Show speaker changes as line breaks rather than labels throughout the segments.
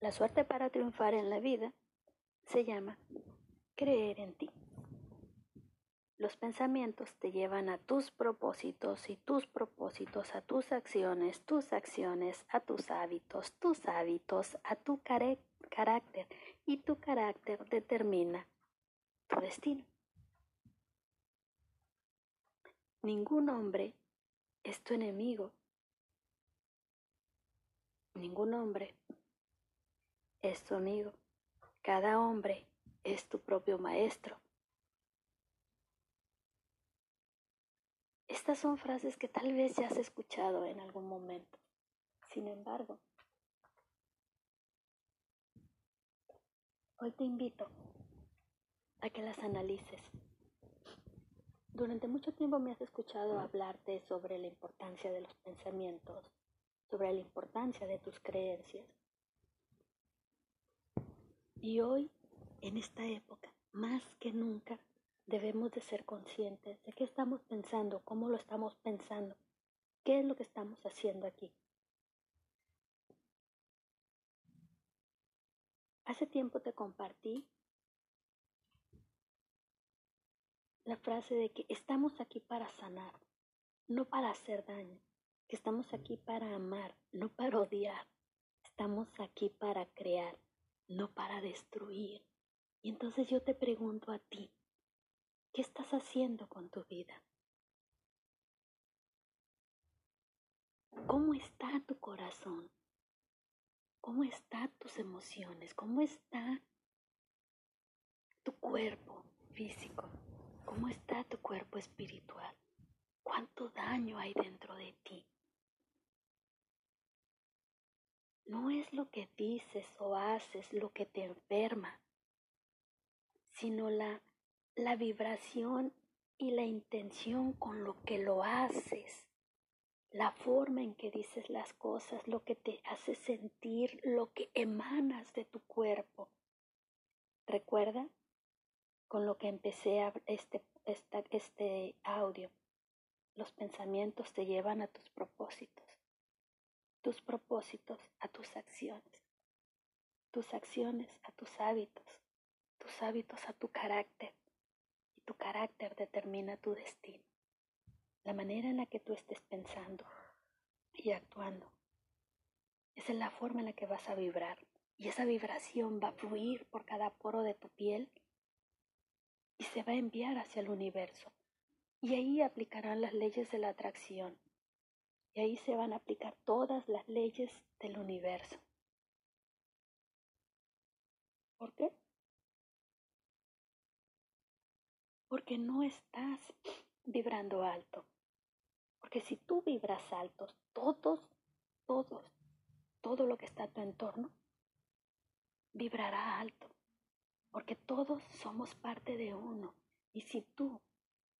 La suerte para triunfar en la vida se llama creer en ti. Los pensamientos te llevan a tus propósitos y tus propósitos a tus acciones, tus acciones a tus hábitos, tus hábitos a tu carácter y tu carácter determina tu destino. Ningún hombre es tu enemigo. Ningún hombre es amigo. Cada hombre es tu propio maestro. Estas son frases que tal vez ya has escuchado en algún momento. Sin embargo, hoy te invito a que las analices. Durante mucho tiempo me has escuchado hablarte sobre la importancia de los pensamientos, sobre la importancia de tus creencias. Y hoy, en esta época, más que nunca, debemos de ser conscientes de qué estamos pensando, cómo lo estamos pensando, qué es lo que estamos haciendo aquí. Hace tiempo te compartí la frase de que estamos aquí para sanar, no para hacer daño, que estamos aquí para amar, no para odiar, estamos aquí para crear, no para destruir. Y entonces yo te pregunto a ti, ¿Qué estás haciendo con tu vida? ¿Cómo está tu corazón? ¿Cómo están tus emociones? ¿Cómo está tu cuerpo físico? ¿Cómo está tu cuerpo espiritual? ¿Cuánto daño hay dentro de ti? No es lo que dices o haces lo que te enferma, sino la la vibración y la intención con lo que lo haces, la forma en que dices las cosas, lo que te hace sentir, lo que emanas de tu cuerpo. Recuerda con lo que empecé este, este audio. Los pensamientos te llevan a tus propósitos, tus propósitos a tus acciones, tus acciones a tus hábitos, tus hábitos a tu carácter tu carácter determina tu destino. La manera en la que tú estés pensando y actuando. Es la forma en la que vas a vibrar. Y esa vibración va a fluir por cada poro de tu piel y se va a enviar hacia el universo. Y ahí aplicarán las leyes de la atracción. Y ahí se van a aplicar todas las leyes del universo. ¿Por qué? porque no estás vibrando alto. Porque si tú vibras alto, todos, todos, todo lo que está a tu entorno vibrará alto. Porque todos somos parte de uno. Y si tú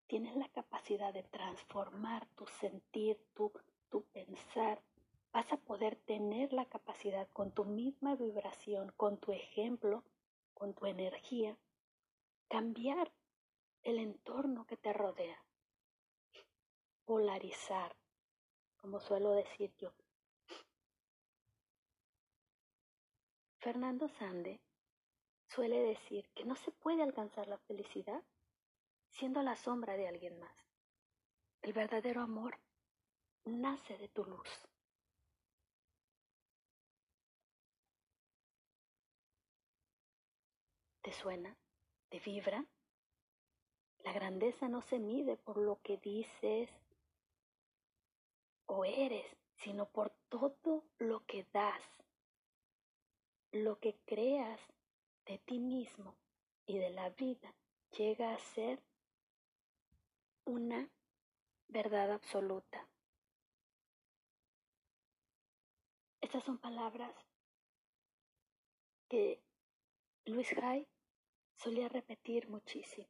tienes la capacidad de transformar tu sentir, tu, tu pensar, vas a poder tener la capacidad con tu misma vibración, con tu ejemplo, con tu energía, cambiar el entorno que te rodea. Polarizar, como suelo decir yo. Fernando Sande suele decir que no se puede alcanzar la felicidad siendo la sombra de alguien más. El verdadero amor nace de tu luz. ¿Te suena? ¿Te vibra? La grandeza no se mide por lo que dices o eres, sino por todo lo que das, lo que creas de ti mismo y de la vida llega a ser una verdad absoluta. Estas son palabras que Luis Gray solía repetir muchísimo.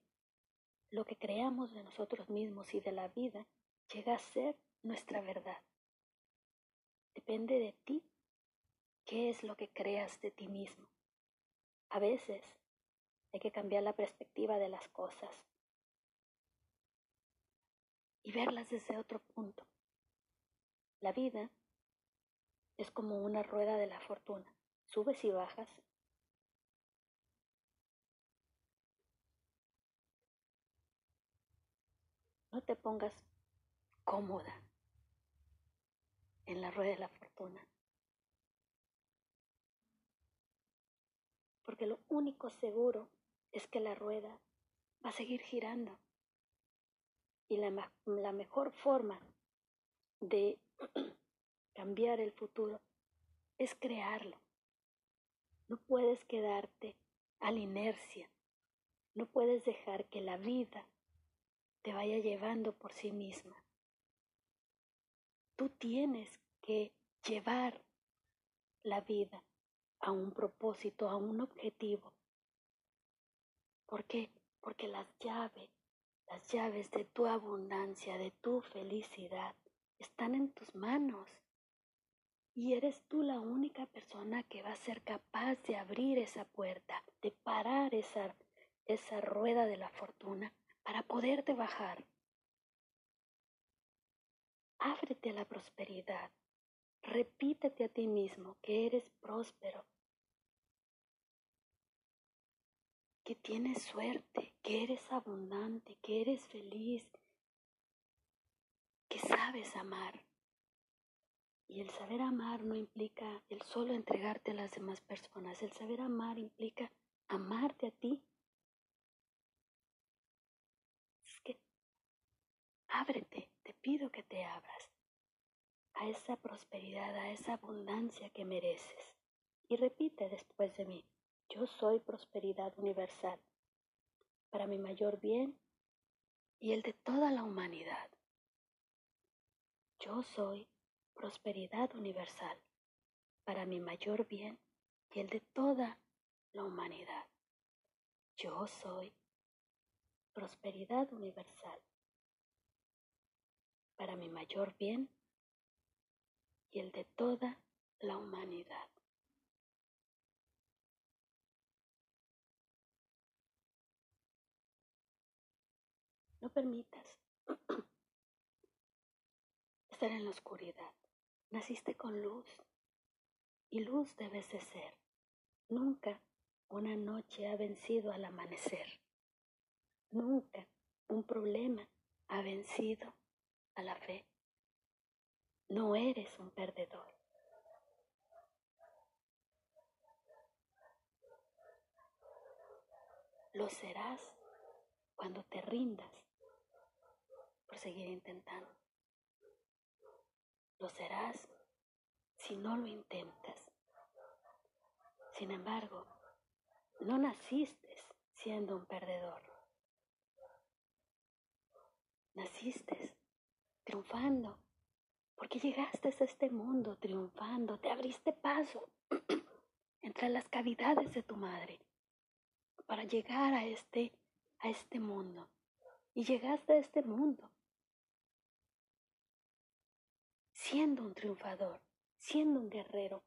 Lo que creamos de nosotros mismos y de la vida llega a ser nuestra verdad. Depende de ti qué es lo que creas de ti mismo. A veces hay que cambiar la perspectiva de las cosas y verlas desde otro punto. La vida es como una rueda de la fortuna. subes y bajas. No te pongas cómoda en la rueda de la fortuna. Porque lo único seguro es que la rueda va a seguir girando. Y la, la mejor forma de cambiar el futuro es crearlo. No puedes quedarte a la inercia. No puedes dejar que la vida te vaya llevando por sí misma. Tú tienes que llevar la vida a un propósito, a un objetivo. ¿Por qué? Porque las llaves, las llaves de tu abundancia, de tu felicidad, están en tus manos. Y eres tú la única persona que va a ser capaz de abrir esa puerta, de parar esa, esa rueda de la fortuna para poderte bajar. Ábrete a la prosperidad. Repítete a ti mismo que eres próspero, que tienes suerte, que eres abundante, que eres feliz, que sabes amar. Y el saber amar no implica el solo entregarte a las demás personas. El saber amar implica amarte a ti. Es que ábrete, te pido que te abras a esa prosperidad, a esa abundancia que mereces. Y repite después de mí, yo soy prosperidad universal para mi mayor bien y el de toda la humanidad. Yo soy prosperidad universal para mi mayor bien y el de toda la humanidad. Yo soy prosperidad universal para mi mayor bien y el de toda la humanidad. No permitas estar en la oscuridad. Naciste con luz y luz debes de ser. Nunca una noche ha vencido al amanecer. Nunca un problema ha vencido a la fe. No eres un perdedor. Lo serás cuando te rindas por seguir intentando. Lo serás si no lo intentas. Sin embargo, no naciste siendo un perdedor. Naciste triunfando, porque llegaste a este mundo triunfando, te abriste paso entre las cavidades de tu madre para llegar a este, a este mundo. Y llegaste a este mundo siendo un triunfador, siendo un guerrero,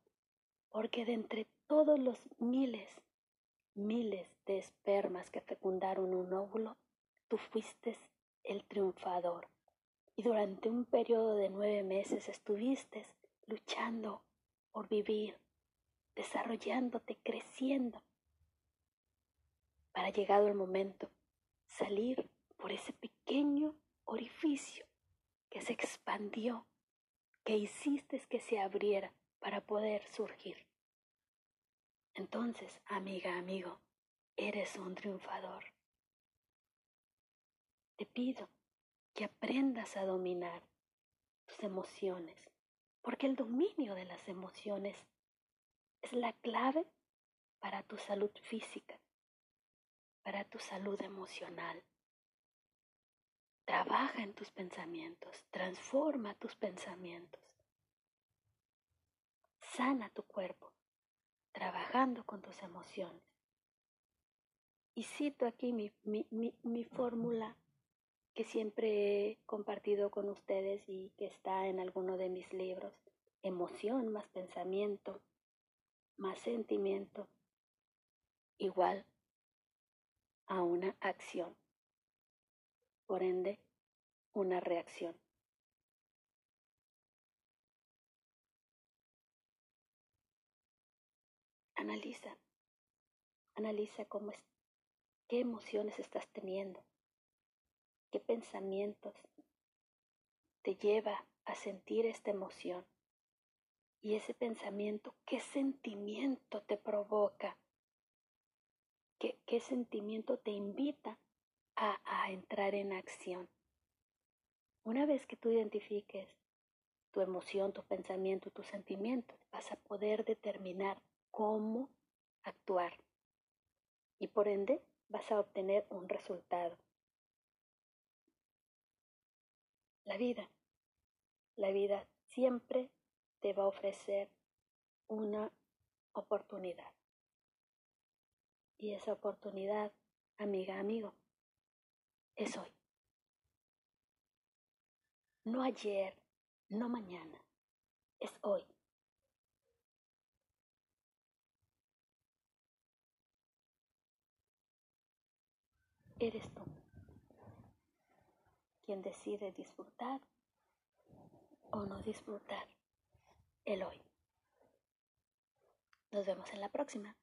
porque de entre todos los miles, miles de espermas que fecundaron un óvulo, tú fuiste el triunfador. Y durante un periodo de nueve meses estuviste luchando por vivir, desarrollándote, creciendo, para llegado el momento salir por ese pequeño orificio que se expandió que hiciste que se abriera para poder surgir. Entonces, amiga, amigo, eres un triunfador. Te pido que aprendas a dominar tus emociones, porque el dominio de las emociones es la clave para tu salud física, para tu salud emocional. Trabaja en tus pensamientos, transforma tus pensamientos. Sana tu cuerpo, trabajando con tus emociones. Y cito aquí mi, mi fórmula que siempre he compartido con ustedes y que está en alguno de mis libros. Emoción más pensamiento más sentimiento igual a una acción por ende, una reacción. analiza, analiza cómo es, qué emociones estás teniendo, qué pensamientos te lleva a sentir esta emoción y ese pensamiento, qué sentimiento te provoca, qué, qué sentimiento te invita a, entrar en acción. Una vez que tú identifiques tu emoción, tu pensamiento, tus sentimientos, vas a poder determinar cómo actuar y por ende vas a obtener un resultado. La vida, la vida siempre te va a ofrecer una oportunidad. Y esa oportunidad, amiga, amigo, es hoy. No ayer, no mañana, es hoy. Eres tú quien decide disfrutar o no disfrutar el hoy. Nos vemos en la próxima.